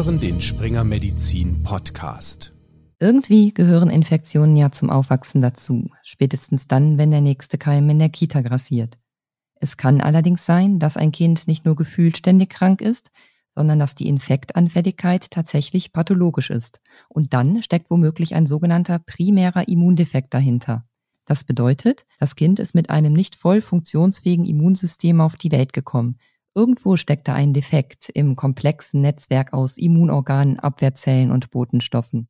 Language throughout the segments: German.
hören den Springer Medizin Podcast. Irgendwie gehören Infektionen ja zum Aufwachsen dazu, spätestens dann, wenn der nächste Keim in der Kita grassiert. Es kann allerdings sein, dass ein Kind nicht nur gefühlt ständig krank ist, sondern dass die Infektanfälligkeit tatsächlich pathologisch ist. Und dann steckt womöglich ein sogenannter primärer Immundefekt dahinter. Das bedeutet, das Kind ist mit einem nicht voll funktionsfähigen Immunsystem auf die Welt gekommen, Irgendwo steckt da ein Defekt im komplexen Netzwerk aus Immunorganen, Abwehrzellen und Botenstoffen.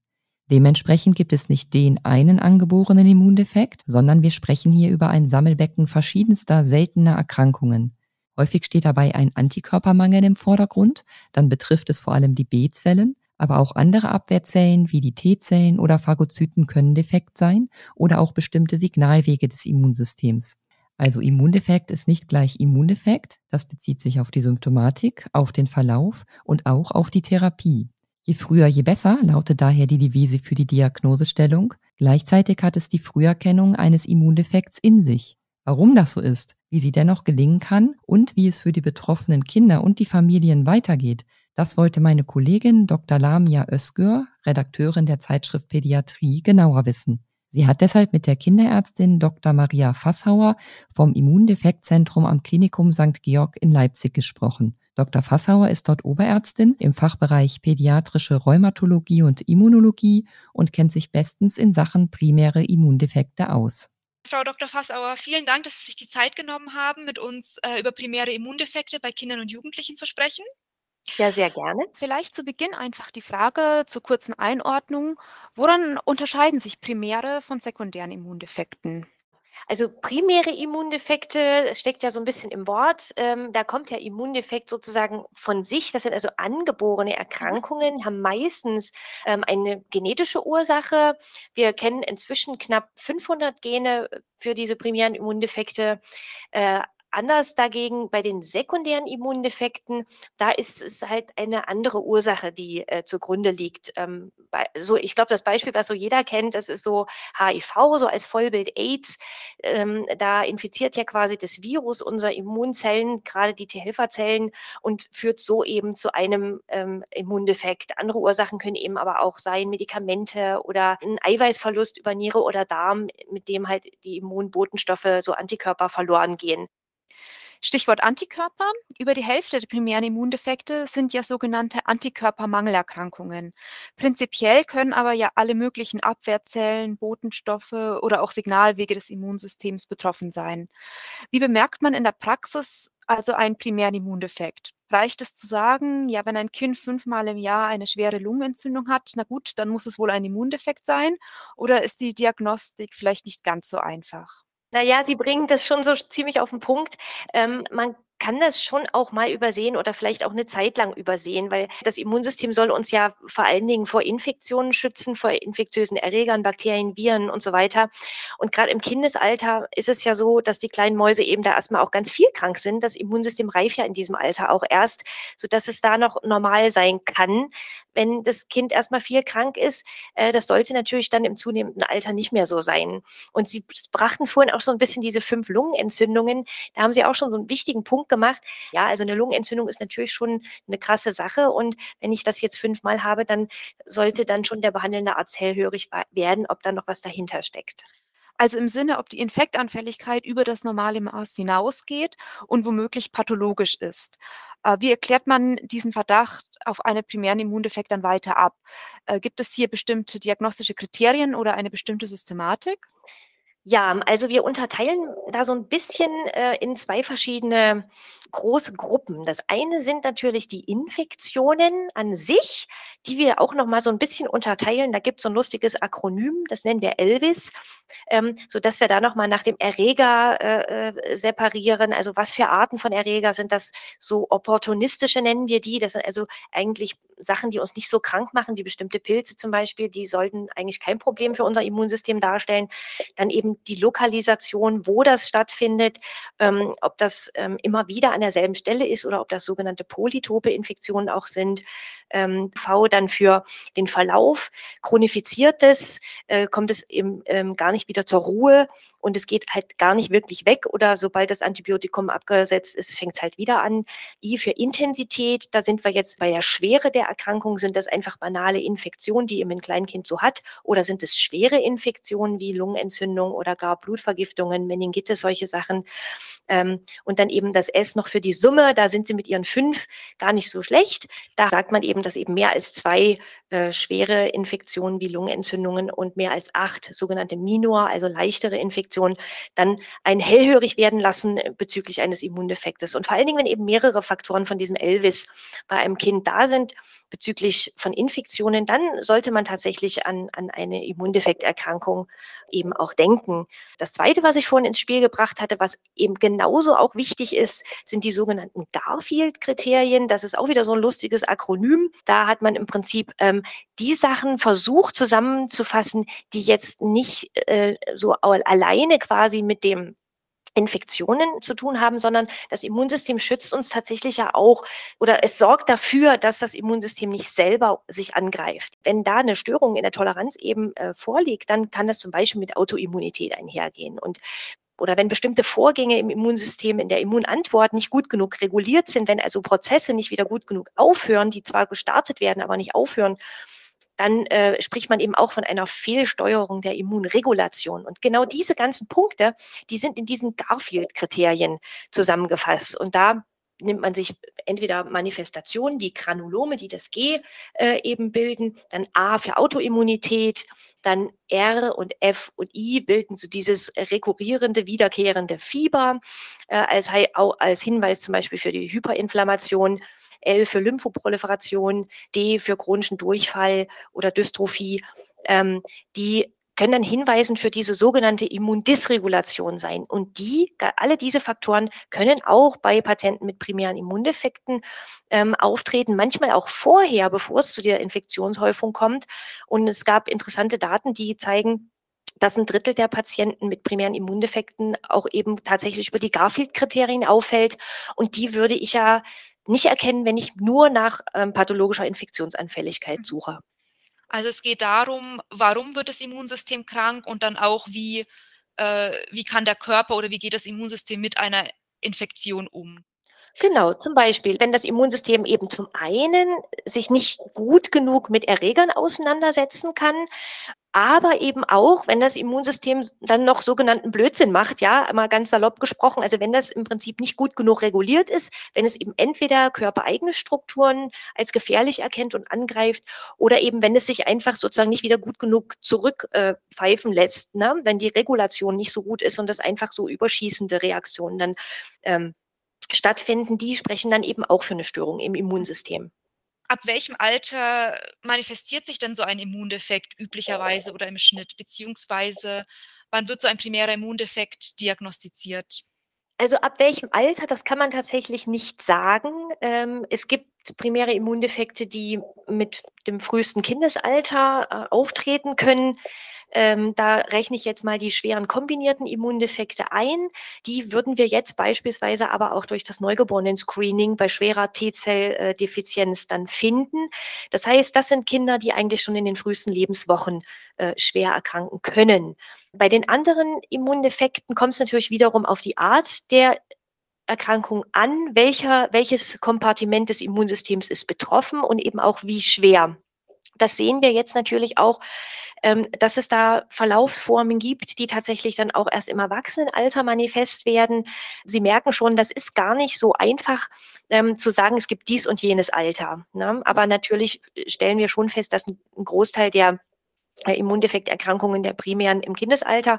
Dementsprechend gibt es nicht den einen angeborenen Immundefekt, sondern wir sprechen hier über ein Sammelbecken verschiedenster seltener Erkrankungen. Häufig steht dabei ein Antikörpermangel im Vordergrund, dann betrifft es vor allem die B-Zellen, aber auch andere Abwehrzellen wie die T-Zellen oder Phagozyten können defekt sein oder auch bestimmte Signalwege des Immunsystems. Also Immundefekt ist nicht gleich Immundefekt, das bezieht sich auf die Symptomatik, auf den Verlauf und auch auf die Therapie. Je früher, je besser lautet daher die Devise für die Diagnosestellung. Gleichzeitig hat es die Früherkennung eines Immundefekts in sich. Warum das so ist, wie sie dennoch gelingen kann und wie es für die betroffenen Kinder und die Familien weitergeht, das wollte meine Kollegin Dr. Lamia Özgür, Redakteurin der Zeitschrift Pädiatrie, genauer wissen. Sie hat deshalb mit der Kinderärztin Dr. Maria Fassauer vom Immundefektzentrum am Klinikum St. Georg in Leipzig gesprochen. Dr. Fassauer ist dort Oberärztin im Fachbereich Pädiatrische Rheumatologie und Immunologie und kennt sich bestens in Sachen primäre Immundefekte aus. Frau Dr. Fassauer, vielen Dank, dass Sie sich die Zeit genommen haben, mit uns äh, über primäre Immundefekte bei Kindern und Jugendlichen zu sprechen. Ja, sehr gerne. Vielleicht zu Beginn einfach die Frage zur kurzen Einordnung. Woran unterscheiden sich primäre von sekundären Immundefekten? Also primäre Immundefekte steckt ja so ein bisschen im Wort. Ähm, da kommt der Immundefekt sozusagen von sich. Das sind also angeborene Erkrankungen, haben meistens ähm, eine genetische Ursache. Wir kennen inzwischen knapp 500 Gene für diese primären Immundefekte. Äh, Anders dagegen bei den sekundären Immundefekten, da ist es halt eine andere Ursache, die äh, zugrunde liegt. Ähm, bei, so, ich glaube, das Beispiel, was so jeder kennt, das ist so HIV, so als Vollbild AIDS. Ähm, da infiziert ja quasi das Virus unsere Immunzellen, gerade die T-Helferzellen, und führt so eben zu einem ähm, Immundefekt. Andere Ursachen können eben aber auch sein Medikamente oder ein Eiweißverlust über Niere oder Darm, mit dem halt die Immunbotenstoffe, so Antikörper verloren gehen. Stichwort Antikörper. Über die Hälfte der primären Immundefekte sind ja sogenannte Antikörpermangelerkrankungen. Prinzipiell können aber ja alle möglichen Abwehrzellen, Botenstoffe oder auch Signalwege des Immunsystems betroffen sein. Wie bemerkt man in der Praxis also einen primären Immundefekt? Reicht es zu sagen, ja, wenn ein Kind fünfmal im Jahr eine schwere Lungenentzündung hat, na gut, dann muss es wohl ein Immundefekt sein? Oder ist die Diagnostik vielleicht nicht ganz so einfach? Naja, Sie bringen das schon so ziemlich auf den Punkt. Ähm, man kann das schon auch mal übersehen oder vielleicht auch eine Zeit lang übersehen, weil das Immunsystem soll uns ja vor allen Dingen vor Infektionen schützen, vor infektiösen Erregern, Bakterien, Viren und so weiter. Und gerade im Kindesalter ist es ja so, dass die kleinen Mäuse eben da erstmal auch ganz viel krank sind. Das Immunsystem reift ja in diesem Alter auch erst, sodass es da noch normal sein kann, wenn das Kind erstmal viel krank ist. Äh, das sollte natürlich dann im zunehmenden Alter nicht mehr so sein. Und Sie brachten vorhin auch so ein bisschen diese fünf Lungenentzündungen. Da haben Sie auch schon so einen wichtigen Punkt gemacht. Ja, also eine Lungenentzündung ist natürlich schon eine krasse Sache. Und wenn ich das jetzt fünfmal habe, dann sollte dann schon der behandelnde Arzt hellhörig werden, ob da noch was dahinter steckt. Also im Sinne, ob die Infektanfälligkeit über das normale Maß hinausgeht und womöglich pathologisch ist. Äh, wie erklärt man diesen Verdacht auf einen primären Immundefekt dann weiter ab? Äh, gibt es hier bestimmte diagnostische Kriterien oder eine bestimmte Systematik? Ja, also wir unterteilen da so ein bisschen äh, in zwei verschiedene große Gruppen. Das eine sind natürlich die Infektionen an sich, die wir auch noch mal so ein bisschen unterteilen. Da gibt es so ein lustiges Akronym, das nennen wir Elvis, ähm, so dass wir da noch mal nach dem Erreger äh, äh, separieren. Also was für Arten von Erreger sind das? So opportunistische nennen wir die. Das sind also eigentlich Sachen, die uns nicht so krank machen, wie bestimmte Pilze zum Beispiel. Die sollten eigentlich kein Problem für unser Immunsystem darstellen. Dann eben die Lokalisation, wo das stattfindet, ähm, ob das ähm, immer wieder an derselben Stelle ist oder ob das sogenannte polytope Infektionen auch sind. Ähm, v dann für den Verlauf. Chronifiziertes äh, kommt es eben ähm, gar nicht wieder zur Ruhe und es geht halt gar nicht wirklich weg oder sobald das Antibiotikum abgesetzt ist, fängt es halt wieder an. I für Intensität, da sind wir jetzt bei der Schwere der Erkrankung, sind das einfach banale Infektionen, die eben ein Kleinkind so hat oder sind es schwere Infektionen wie Lungenentzündung oder gar Blutvergiftungen, Meningitis, solche Sachen. Ähm, und dann eben das S noch für die Summe, da sind sie mit ihren fünf gar nicht so schlecht. Da sagt man eben, dass eben mehr als zwei äh, schwere Infektionen wie Lungenentzündungen und mehr als acht sogenannte Minor, also leichtere Infektionen, dann ein hellhörig werden lassen bezüglich eines Immundefektes. Und vor allen Dingen, wenn eben mehrere Faktoren von diesem Elvis bei einem Kind da sind, bezüglich von Infektionen, dann sollte man tatsächlich an, an eine Immundefekterkrankung eben auch denken. Das Zweite, was ich vorhin ins Spiel gebracht hatte, was eben genauso auch wichtig ist, sind die sogenannten Garfield-Kriterien. Das ist auch wieder so ein lustiges Akronym. Da hat man im Prinzip ähm, die Sachen versucht zusammenzufassen, die jetzt nicht äh, so alleine quasi mit dem Infektionen zu tun haben, sondern das Immunsystem schützt uns tatsächlich ja auch oder es sorgt dafür, dass das Immunsystem nicht selber sich angreift. Wenn da eine Störung in der Toleranz eben äh, vorliegt, dann kann das zum Beispiel mit Autoimmunität einhergehen. Und oder wenn bestimmte Vorgänge im Immunsystem, in der Immunantwort nicht gut genug reguliert sind, wenn also Prozesse nicht wieder gut genug aufhören, die zwar gestartet werden, aber nicht aufhören, dann äh, spricht man eben auch von einer Fehlsteuerung der Immunregulation. Und genau diese ganzen Punkte, die sind in diesen Garfield-Kriterien zusammengefasst. Und da nimmt man sich entweder Manifestationen, die Granulome, die das G äh, eben bilden, dann A für Autoimmunität, dann R und F und I bilden so dieses rekurrierende, wiederkehrende Fieber äh, als, als Hinweis zum Beispiel für die Hyperinflammation L für Lymphoproliferation, D für chronischen Durchfall oder Dystrophie, ähm, die können dann hinweisen für diese sogenannte Immundysregulation sein. Und die, alle diese Faktoren können auch bei Patienten mit primären Immundefekten ähm, auftreten, manchmal auch vorher, bevor es zu der Infektionshäufung kommt. Und es gab interessante Daten, die zeigen, dass ein Drittel der Patienten mit primären Immundefekten auch eben tatsächlich über die Garfield-Kriterien auffällt. Und die würde ich ja nicht erkennen, wenn ich nur nach ähm, pathologischer Infektionsanfälligkeit suche. Also es geht darum, warum wird das Immunsystem krank und dann auch, wie, äh, wie kann der Körper oder wie geht das Immunsystem mit einer Infektion um. Genau, zum Beispiel, wenn das Immunsystem eben zum einen sich nicht gut genug mit Erregern auseinandersetzen kann aber eben auch, wenn das Immunsystem dann noch sogenannten Blödsinn macht, ja, mal ganz salopp gesprochen, also wenn das im Prinzip nicht gut genug reguliert ist, wenn es eben entweder körpereigene Strukturen als gefährlich erkennt und angreift oder eben wenn es sich einfach sozusagen nicht wieder gut genug zurückpfeifen äh, lässt, ne? wenn die Regulation nicht so gut ist und das einfach so überschießende Reaktionen dann ähm, stattfinden, die sprechen dann eben auch für eine Störung im Immunsystem ab welchem Alter manifestiert sich denn so ein Immundefekt üblicherweise oder im Schnitt? Beziehungsweise wann wird so ein primärer Immundefekt diagnostiziert? Also ab welchem Alter, das kann man tatsächlich nicht sagen. Ähm, es gibt primäre Immundefekte, die mit dem frühesten Kindesalter äh, auftreten können. Ähm, da rechne ich jetzt mal die schweren kombinierten Immundefekte ein. Die würden wir jetzt beispielsweise aber auch durch das Neugeborenen-Screening bei schwerer T-Zell-Defizienz dann finden. Das heißt, das sind Kinder, die eigentlich schon in den frühesten Lebenswochen äh, schwer erkranken können. Bei den anderen Immundefekten kommt es natürlich wiederum auf die Art der Erkrankung an, welcher, welches Kompartiment des Immunsystems ist betroffen und eben auch wie schwer. Das sehen wir jetzt natürlich auch ähm, dass es da Verlaufsformen gibt, die tatsächlich dann auch erst im Erwachsenenalter manifest werden. Sie merken schon, das ist gar nicht so einfach ähm, zu sagen, es gibt dies und jenes Alter. Ne? Aber natürlich stellen wir schon fest, dass ein Großteil der äh, Immundefekterkrankungen der primären im Kindesalter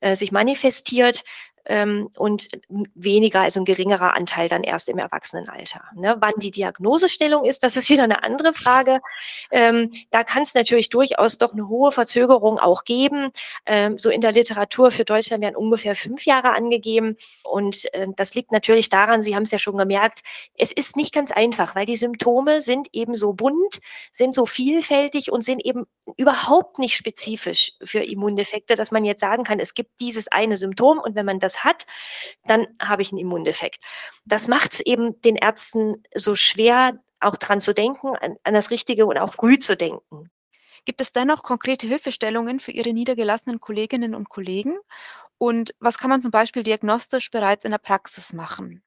äh, sich manifestiert ähm, und weniger, also ein geringerer Anteil dann erst im Erwachsenenalter. Ne? Wann die Diagnosestellung ist, das ist wieder eine andere Frage. Ähm, da kann es natürlich durchaus doch eine hohe Verzögerung auch geben. Ähm, so in der Literatur für Deutschland werden ungefähr fünf Jahre angegeben. Und äh, das liegt natürlich daran, Sie haben es ja schon gemerkt, es ist nicht ganz einfach, weil die Symptome sind eben so bunt, sind so vielfältig und sind eben überhaupt nicht spezifisch für Immundefekte, dass man jetzt sagen kann, es gibt dieses eine Symptom und wenn man das das hat, dann habe ich einen Immundefekt. Das macht es eben den Ärzten so schwer, auch dran zu denken, an, an das Richtige und auch früh zu denken. Gibt es dennoch konkrete Hilfestellungen für Ihre niedergelassenen Kolleginnen und Kollegen? Und was kann man zum Beispiel diagnostisch bereits in der Praxis machen?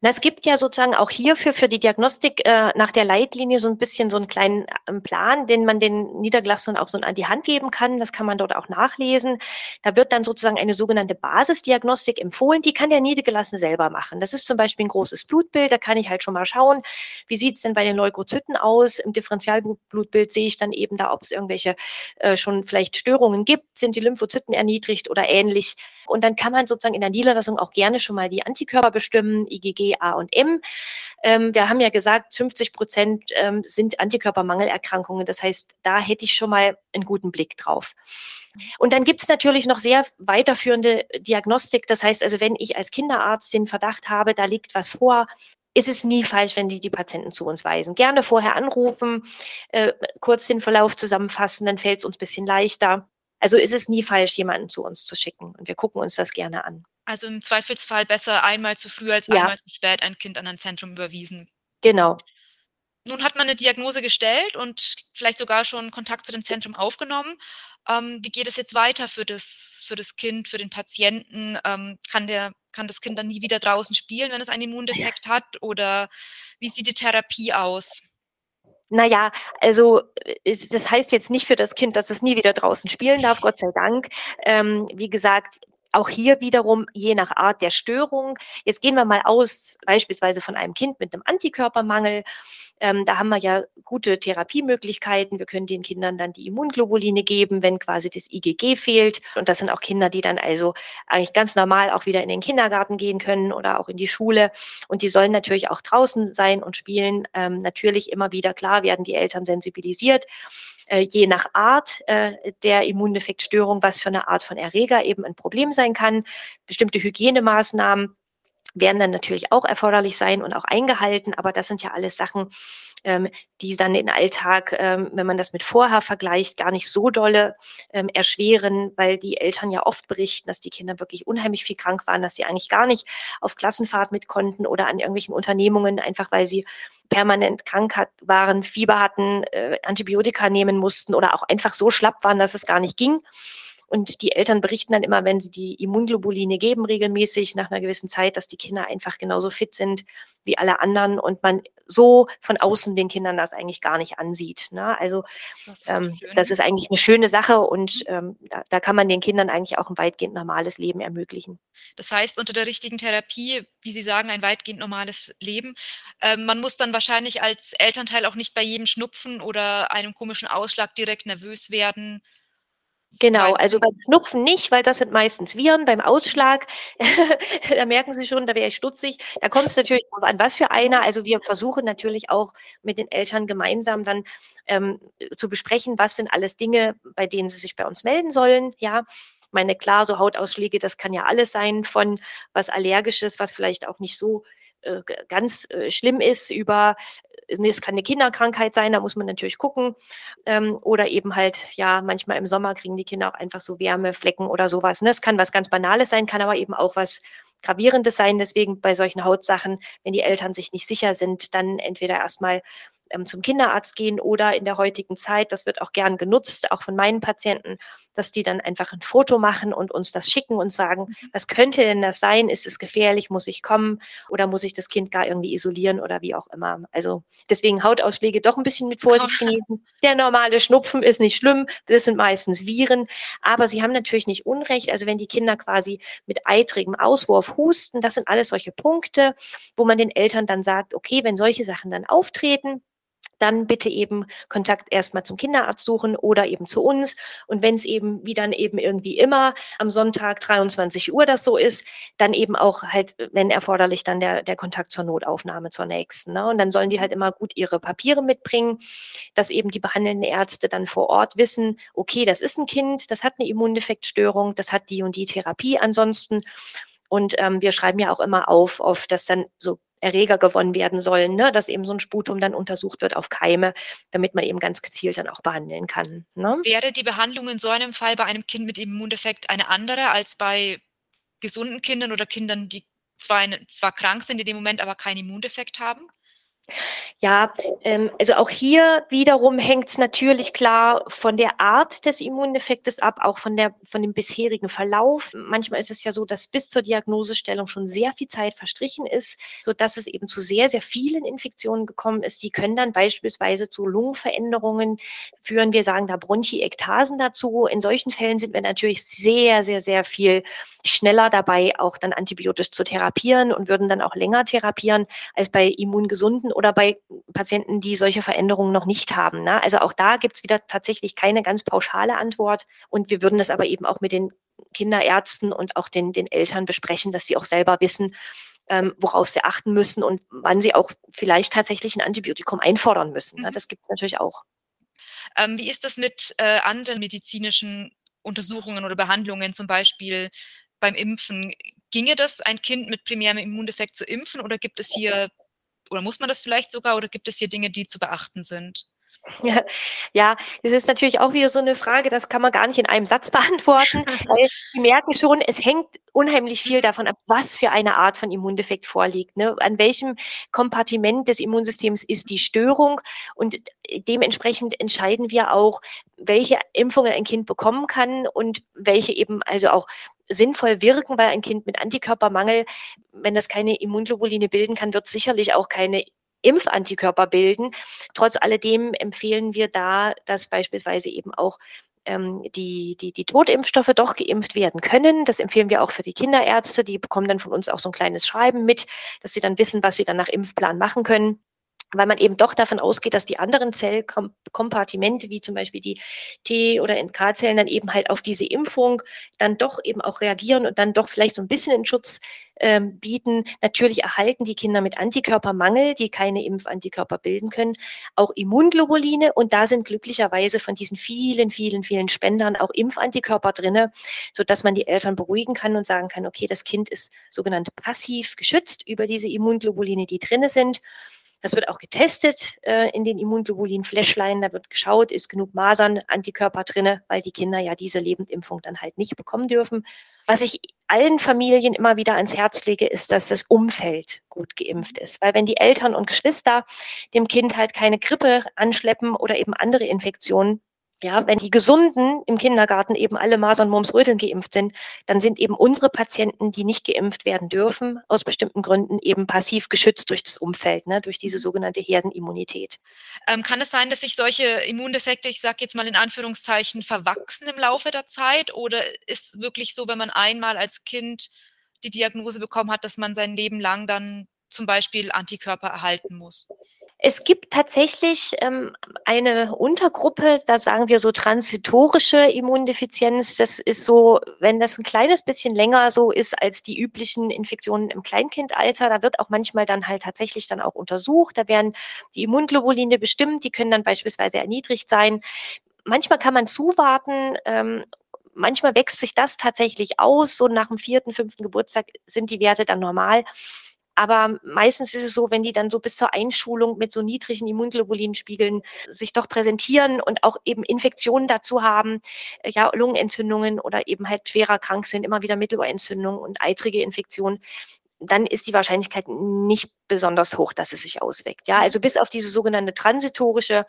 Na, es gibt ja sozusagen auch hierfür für die Diagnostik äh, nach der Leitlinie so ein bisschen so einen kleinen ähm, Plan, den man den Niedergelassenen auch so an die Hand geben kann. Das kann man dort auch nachlesen. Da wird dann sozusagen eine sogenannte Basisdiagnostik empfohlen. Die kann der Niedergelassene selber machen. Das ist zum Beispiel ein großes Blutbild. Da kann ich halt schon mal schauen, wie sieht's denn bei den Leukozyten aus. Im Differentialblutbild sehe ich dann eben da, ob es irgendwelche äh, schon vielleicht Störungen gibt. Sind die Lymphozyten erniedrigt oder ähnlich? Und dann kann man sozusagen in der Niederlassung auch gerne schon mal die Antikörper bestimmen, IgG, A und M. Ähm, wir haben ja gesagt, 50 Prozent ähm, sind Antikörpermangelerkrankungen. Das heißt, da hätte ich schon mal einen guten Blick drauf. Und dann gibt es natürlich noch sehr weiterführende Diagnostik. Das heißt also, wenn ich als Kinderarzt den Verdacht habe, da liegt was vor, ist es nie falsch, wenn die die Patienten zu uns weisen. Gerne vorher anrufen, äh, kurz den Verlauf zusammenfassen, dann fällt es uns ein bisschen leichter. Also ist es nie falsch, jemanden zu uns zu schicken. Und wir gucken uns das gerne an. Also im Zweifelsfall besser einmal zu früh als ja. einmal zu spät ein Kind an ein Zentrum überwiesen. Genau. Nun hat man eine Diagnose gestellt und vielleicht sogar schon Kontakt zu dem Zentrum aufgenommen. Ähm, wie geht es jetzt weiter für das, für das Kind, für den Patienten? Ähm, kann, der, kann das Kind dann nie wieder draußen spielen, wenn es einen Immundefekt hat? Oder wie sieht die Therapie aus? Naja, also äh, das heißt jetzt nicht für das Kind, dass es nie wieder draußen spielen darf, Gott sei Dank. Ähm, wie gesagt, auch hier wiederum je nach Art der Störung. Jetzt gehen wir mal aus, beispielsweise von einem Kind mit einem Antikörpermangel. Ähm, da haben wir ja gute Therapiemöglichkeiten. Wir können den Kindern dann die Immunglobuline geben, wenn quasi das IgG fehlt. Und das sind auch Kinder, die dann also eigentlich ganz normal auch wieder in den Kindergarten gehen können oder auch in die Schule. Und die sollen natürlich auch draußen sein und spielen. Ähm, natürlich immer wieder, klar, werden die Eltern sensibilisiert äh, je nach Art äh, der Immundefektstörung, was für eine Art von Erreger eben ein Problem sein kann. Bestimmte Hygienemaßnahmen werden dann natürlich auch erforderlich sein und auch eingehalten, aber das sind ja alles Sachen, ähm, die dann den Alltag, ähm, wenn man das mit vorher vergleicht, gar nicht so dolle ähm, erschweren, weil die Eltern ja oft berichten, dass die Kinder wirklich unheimlich viel krank waren, dass sie eigentlich gar nicht auf Klassenfahrt mit konnten oder an irgendwelchen Unternehmungen, einfach weil sie permanent krank hat, waren, Fieber hatten, äh, Antibiotika nehmen mussten oder auch einfach so schlapp waren, dass es gar nicht ging. Und die Eltern berichten dann immer, wenn sie die Immunglobuline geben, regelmäßig nach einer gewissen Zeit, dass die Kinder einfach genauso fit sind wie alle anderen und man so von außen den Kindern das eigentlich gar nicht ansieht. Ne? Also das ist, ähm, das ist, eigentlich eine schöne Sache und mhm. ähm, da, da, kann man den Kindern eigentlich auch ein weitgehend normales Leben ermöglichen. Das heißt, unter der richtigen Therapie, wie Sie sagen, ein weitgehend normales Leben. Ähm, man muss dann wahrscheinlich als Elternteil auch nicht bei jedem Schnupfen oder einem komischen Ausschlag direkt nervös werden Genau, also beim Schnupfen nicht, weil das sind meistens Viren. Beim Ausschlag, da merken Sie schon, da wäre ich stutzig. Da kommt es natürlich darauf an, was für einer. Also wir versuchen natürlich auch mit den Eltern gemeinsam dann ähm, zu besprechen, was sind alles Dinge, bei denen sie sich bei uns melden sollen. Ja, meine, klar, so Hautausschläge, das kann ja alles sein, von was Allergisches, was vielleicht auch nicht so äh, ganz äh, schlimm ist, über es kann eine Kinderkrankheit sein, da muss man natürlich gucken. Ähm, oder eben halt, ja, manchmal im Sommer kriegen die Kinder auch einfach so Wärmeflecken oder sowas. Ne? Das kann was ganz Banales sein, kann aber eben auch was Gravierendes sein. Deswegen bei solchen Hautsachen, wenn die Eltern sich nicht sicher sind, dann entweder erstmal ähm, zum Kinderarzt gehen oder in der heutigen Zeit, das wird auch gern genutzt, auch von meinen Patienten, dass die dann einfach ein Foto machen und uns das schicken und sagen, mhm. was könnte denn das sein? Ist es gefährlich? Muss ich kommen? Oder muss ich das Kind gar irgendwie isolieren oder wie auch immer? Also deswegen Hautausschläge doch ein bisschen mit Vorsicht genießen. Der normale Schnupfen ist nicht schlimm. Das sind meistens Viren. Aber sie haben natürlich nicht Unrecht. Also wenn die Kinder quasi mit eitrigem Auswurf husten, das sind alles solche Punkte, wo man den Eltern dann sagt, okay, wenn solche Sachen dann auftreten, dann bitte eben Kontakt erstmal zum Kinderarzt suchen oder eben zu uns. Und wenn es eben, wie dann eben irgendwie immer am Sonntag 23 Uhr das so ist, dann eben auch halt, wenn erforderlich, dann der, der Kontakt zur Notaufnahme zur nächsten. Ne? Und dann sollen die halt immer gut ihre Papiere mitbringen, dass eben die behandelnden Ärzte dann vor Ort wissen, okay, das ist ein Kind, das hat eine Immundefektstörung, das hat die und die Therapie ansonsten. Und ähm, wir schreiben ja auch immer auf, auf dass dann so Erreger gewonnen werden sollen, ne? dass eben so ein Sputum dann untersucht wird auf Keime, damit man eben ganz gezielt dann auch behandeln kann. Ne? Wäre die Behandlung in so einem Fall bei einem Kind mit Immundefekt eine andere als bei gesunden Kindern oder Kindern, die zwar, zwar krank sind in dem Moment, aber keinen Immundefekt haben? Ja, ähm, also auch hier wiederum hängt es natürlich klar von der Art des Immuneffektes ab, auch von, der, von dem bisherigen Verlauf. Manchmal ist es ja so, dass bis zur Diagnosestellung schon sehr viel Zeit verstrichen ist, sodass es eben zu sehr, sehr vielen Infektionen gekommen ist. Die können dann beispielsweise zu Lungenveränderungen führen. Wir sagen da Bronchiektasen dazu. In solchen Fällen sind wir natürlich sehr, sehr, sehr viel schneller dabei, auch dann antibiotisch zu therapieren und würden dann auch länger therapieren als bei immungesunden oder bei Patienten, die solche Veränderungen noch nicht haben. Ne? Also auch da gibt es wieder tatsächlich keine ganz pauschale Antwort. Und wir würden das aber eben auch mit den Kinderärzten und auch den, den Eltern besprechen, dass sie auch selber wissen, ähm, worauf sie achten müssen und wann sie auch vielleicht tatsächlich ein Antibiotikum einfordern müssen. Ne? Mhm. Das gibt es natürlich auch. Ähm, wie ist das mit äh, anderen medizinischen Untersuchungen oder Behandlungen, zum Beispiel beim Impfen? Ginge das, ein Kind mit primärem Immundefekt zu impfen oder gibt es hier oder muss man das vielleicht sogar oder gibt es hier Dinge, die zu beachten sind? Ja, ja, das ist natürlich auch wieder so eine Frage, das kann man gar nicht in einem Satz beantworten, weil Sie merken schon, es hängt unheimlich viel davon ab, was für eine Art von Immundefekt vorliegt. Ne? An welchem Kompartiment des Immunsystems ist die Störung und dementsprechend entscheiden wir auch, welche Impfungen ein Kind bekommen kann und welche eben also auch sinnvoll wirken, weil ein Kind mit Antikörpermangel, wenn das keine Immunglobuline bilden kann, wird sicherlich auch keine Impfantikörper bilden. Trotz alledem empfehlen wir da, dass beispielsweise eben auch ähm, die, die, die Totimpfstoffe doch geimpft werden können. Das empfehlen wir auch für die Kinderärzte. Die bekommen dann von uns auch so ein kleines Schreiben mit, dass sie dann wissen, was sie dann nach Impfplan machen können weil man eben doch davon ausgeht, dass die anderen Zellkompartimente, wie zum Beispiel die T- oder NK-Zellen, dann eben halt auf diese Impfung dann doch eben auch reagieren und dann doch vielleicht so ein bisschen den Schutz ähm, bieten. Natürlich erhalten die Kinder mit Antikörpermangel, die keine Impfantikörper bilden können, auch Immunglobuline und da sind glücklicherweise von diesen vielen, vielen, vielen Spendern auch Impfantikörper drinne, so dass man die Eltern beruhigen kann und sagen kann, okay, das Kind ist sogenannt passiv geschützt über diese Immunglobuline, die drinne sind. Das wird auch getestet äh, in den Immunglobulin-Fläschlein. Da wird geschaut, ist genug Masern, Antikörper drinne, weil die Kinder ja diese Lebendimpfung dann halt nicht bekommen dürfen. Was ich allen Familien immer wieder ans Herz lege, ist, dass das Umfeld gut geimpft ist. Weil wenn die Eltern und Geschwister dem Kind halt keine Grippe anschleppen oder eben andere Infektionen, ja, wenn die Gesunden im Kindergarten eben alle Masern, Mumps, Röteln geimpft sind, dann sind eben unsere Patienten, die nicht geimpft werden dürfen, aus bestimmten Gründen eben passiv geschützt durch das Umfeld, ne, durch diese sogenannte Herdenimmunität. Ähm, kann es sein, dass sich solche Immundefekte, ich sage jetzt mal in Anführungszeichen, verwachsen im Laufe der Zeit? Oder ist wirklich so, wenn man einmal als Kind die Diagnose bekommen hat, dass man sein Leben lang dann zum Beispiel Antikörper erhalten muss? Es gibt tatsächlich ähm, eine Untergruppe, da sagen wir so transitorische Immundefizienz. Das ist so, wenn das ein kleines bisschen länger so ist als die üblichen Infektionen im Kleinkindalter, da wird auch manchmal dann halt tatsächlich dann auch untersucht. Da werden die Immunglobuline bestimmt, die können dann beispielsweise erniedrigt sein. Manchmal kann man zuwarten ähm, manchmal wächst sich das tatsächlich aus. So nach dem vierten, fünften Geburtstag sind die Werte dann normal. Aber meistens ist es so, wenn die dann so bis zur Einschulung mit so niedrigen Immunglobulinspiegeln sich doch präsentieren und auch eben Infektionen dazu haben, äh, ja, Lungenentzündungen oder eben halt schwerer krank sind, immer wieder Mittelohrentzündungen und eitrige Infektionen, dann ist die Wahrscheinlichkeit nicht besonders hoch, dass es sich ausweckt. Ja, also bis auf diese sogenannte transitorische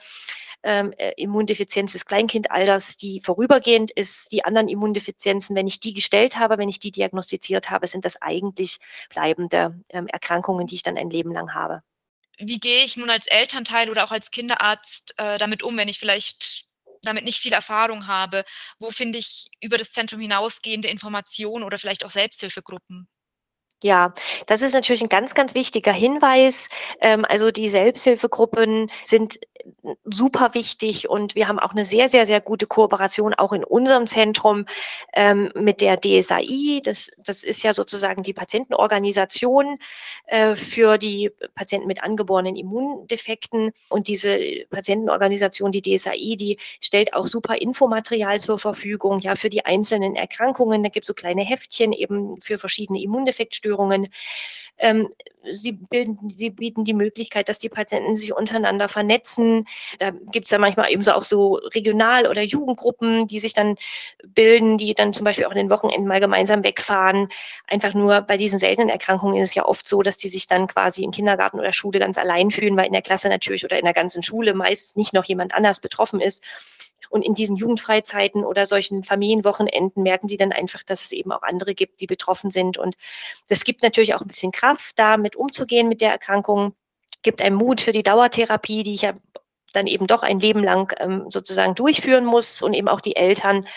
ähm, äh, Immundefizienz des Kleinkindalters, die vorübergehend ist. Die anderen Immundefizienzen, wenn ich die gestellt habe, wenn ich die diagnostiziert habe, sind das eigentlich bleibende ähm, Erkrankungen, die ich dann ein Leben lang habe. Wie gehe ich nun als Elternteil oder auch als Kinderarzt äh, damit um, wenn ich vielleicht damit nicht viel Erfahrung habe? Wo finde ich über das Zentrum hinausgehende Informationen oder vielleicht auch Selbsthilfegruppen? Ja, das ist natürlich ein ganz, ganz wichtiger Hinweis. Ähm, also die Selbsthilfegruppen sind super wichtig und wir haben auch eine sehr, sehr, sehr gute Kooperation auch in unserem Zentrum ähm, mit der DSAI. Das, das ist ja sozusagen die Patientenorganisation äh, für die Patienten mit angeborenen Immundefekten. Und diese Patientenorganisation, die DSAI, die stellt auch super Infomaterial zur Verfügung, ja, für die einzelnen Erkrankungen. Da gibt es so kleine Heftchen eben für verschiedene Immundefektstörungen. Ähm, sie, bilden, sie bieten die Möglichkeit, dass die Patienten sich untereinander vernetzen. Da gibt es ja manchmal eben so auch so Regional- oder Jugendgruppen, die sich dann bilden, die dann zum Beispiel auch in den Wochenenden mal gemeinsam wegfahren. Einfach nur bei diesen seltenen Erkrankungen ist es ja oft so, dass die sich dann quasi im Kindergarten oder Schule ganz allein fühlen, weil in der Klasse natürlich oder in der ganzen Schule meist nicht noch jemand anders betroffen ist. Und in diesen Jugendfreizeiten oder solchen Familienwochenenden merken die dann einfach, dass es eben auch andere gibt, die betroffen sind. Und das gibt natürlich auch ein bisschen Kraft, damit umzugehen mit der Erkrankung, gibt einem Mut für die Dauertherapie, die ich ja dann eben doch ein Leben lang ähm, sozusagen durchführen muss und eben auch die Eltern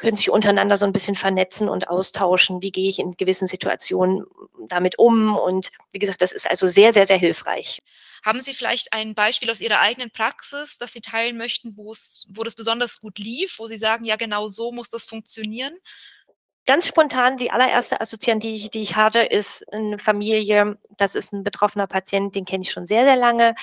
können sich untereinander so ein bisschen vernetzen und austauschen. Wie gehe ich in gewissen Situationen damit um? Und wie gesagt, das ist also sehr, sehr, sehr hilfreich. Haben Sie vielleicht ein Beispiel aus Ihrer eigenen Praxis, das Sie teilen möchten, wo es, wo das besonders gut lief, wo Sie sagen, ja, genau so muss das funktionieren? Ganz spontan, die allererste Assoziation, die ich, die ich hatte, ist eine Familie, das ist ein betroffener Patient, den kenne ich schon sehr, sehr lange.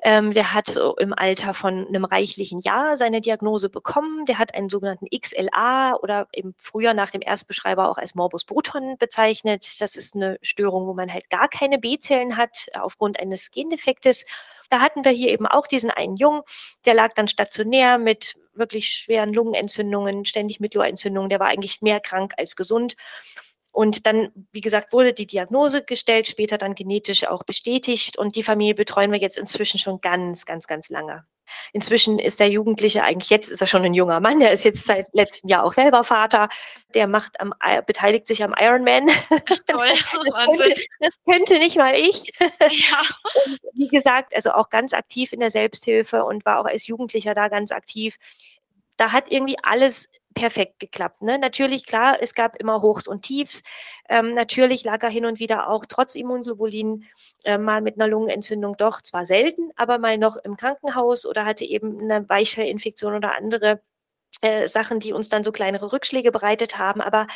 Ähm, der hat im Alter von einem reichlichen Jahr seine Diagnose bekommen. Der hat einen sogenannten XLA oder eben früher nach dem Erstbeschreiber auch als Morbus Bruton bezeichnet. Das ist eine Störung, wo man halt gar keine B-Zellen hat aufgrund eines Gendefektes. Da hatten wir hier eben auch diesen einen Jungen, der lag dann stationär mit wirklich schweren Lungenentzündungen, ständig Mittelohrentzündungen. Der war eigentlich mehr krank als gesund. Und dann, wie gesagt, wurde die Diagnose gestellt, später dann genetisch auch bestätigt. Und die Familie betreuen wir jetzt inzwischen schon ganz, ganz, ganz lange. Inzwischen ist der Jugendliche eigentlich, jetzt ist er schon ein junger Mann, der ist jetzt seit letztem Jahr auch selber Vater. Der macht am, beteiligt sich am Ironman. Toll, das, könnte, das könnte nicht mal ich. Ja. Und wie gesagt, also auch ganz aktiv in der Selbsthilfe und war auch als Jugendlicher da ganz aktiv. Da hat irgendwie alles perfekt geklappt. Ne? Natürlich, klar, es gab immer Hochs und Tiefs. Ähm, natürlich lag er hin und wieder auch trotz Immunglobulin äh, mal mit einer Lungenentzündung doch, zwar selten, aber mal noch im Krankenhaus oder hatte eben eine Weichfellinfektion oder andere äh, Sachen, die uns dann so kleinere Rückschläge bereitet haben. Aber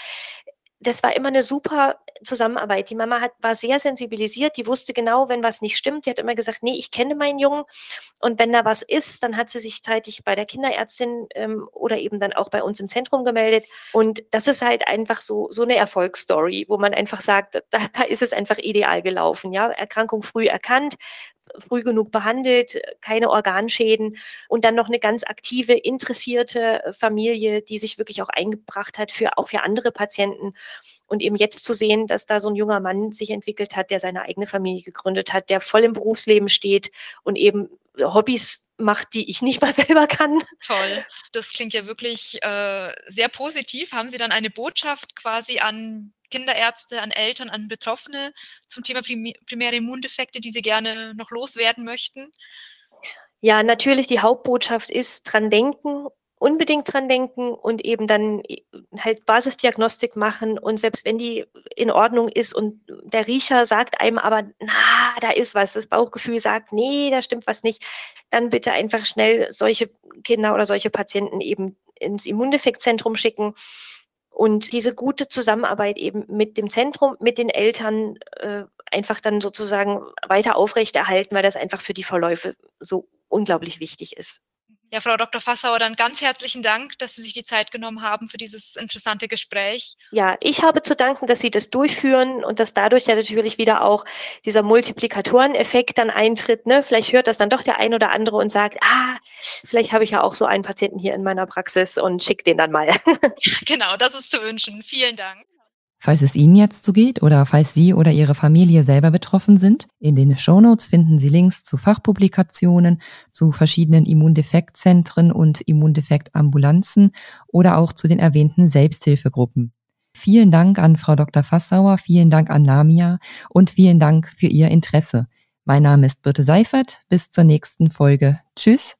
das war immer eine super Zusammenarbeit. Die Mama hat, war sehr sensibilisiert, die wusste genau, wenn was nicht stimmt. Die hat immer gesagt, nee, ich kenne meinen Jungen. Und wenn da was ist, dann hat sie sich zeitig bei der Kinderärztin ähm, oder eben dann auch bei uns im Zentrum gemeldet. Und das ist halt einfach so, so eine Erfolgsstory, wo man einfach sagt, da, da ist es einfach ideal gelaufen. Ja, Erkrankung früh erkannt, früh genug behandelt, keine Organschäden und dann noch eine ganz aktive, interessierte Familie, die sich wirklich auch eingebracht hat für auch für andere Patienten. Und eben jetzt zu sehen, dass da so ein junger Mann sich entwickelt hat, der seine eigene Familie gegründet hat, der voll im Berufsleben steht und eben Hobbys macht, die ich nicht mal selber kann. Toll. Das klingt ja wirklich äh, sehr positiv. Haben Sie dann eine Botschaft quasi an Kinderärzte, an Eltern, an Betroffene zum Thema primäre Immundefekte, die Sie gerne noch loswerden möchten? Ja, natürlich die Hauptbotschaft ist dran denken, unbedingt dran denken und eben dann äh, halt Basisdiagnostik machen und selbst wenn die in Ordnung ist und der Riecher sagt einem aber, na, da ist was, das Bauchgefühl sagt, nee, da stimmt was nicht, dann bitte einfach schnell solche Kinder oder solche Patienten eben ins Immundefektzentrum schicken und diese gute Zusammenarbeit eben mit dem Zentrum, mit den Eltern äh, einfach dann sozusagen weiter aufrechterhalten, weil das einfach für die Verläufe so unglaublich wichtig ist. Ja, Frau Dr. Fassauer, dann ganz herzlichen Dank, dass Sie sich die Zeit genommen haben für dieses interessante Gespräch. Ja, ich habe zu danken, dass Sie das durchführen und dass dadurch ja natürlich wieder auch dieser Multiplikatoreneffekt dann eintritt. Ne? Vielleicht hört das dann doch der ein oder andere und sagt, ah, vielleicht habe ich ja auch so einen Patienten hier in meiner Praxis und schick den dann mal. genau, das ist zu wünschen. Vielen Dank. Falls es Ihnen jetzt so geht oder falls Sie oder Ihre Familie selber betroffen sind, in den Shownotes finden Sie Links zu Fachpublikationen, zu verschiedenen Immundefektzentren und Immundefektambulanzen oder auch zu den erwähnten Selbsthilfegruppen. Vielen Dank an Frau Dr. Fassauer, vielen Dank an Lamia und vielen Dank für Ihr Interesse. Mein Name ist Birte Seifert. Bis zur nächsten Folge. Tschüss.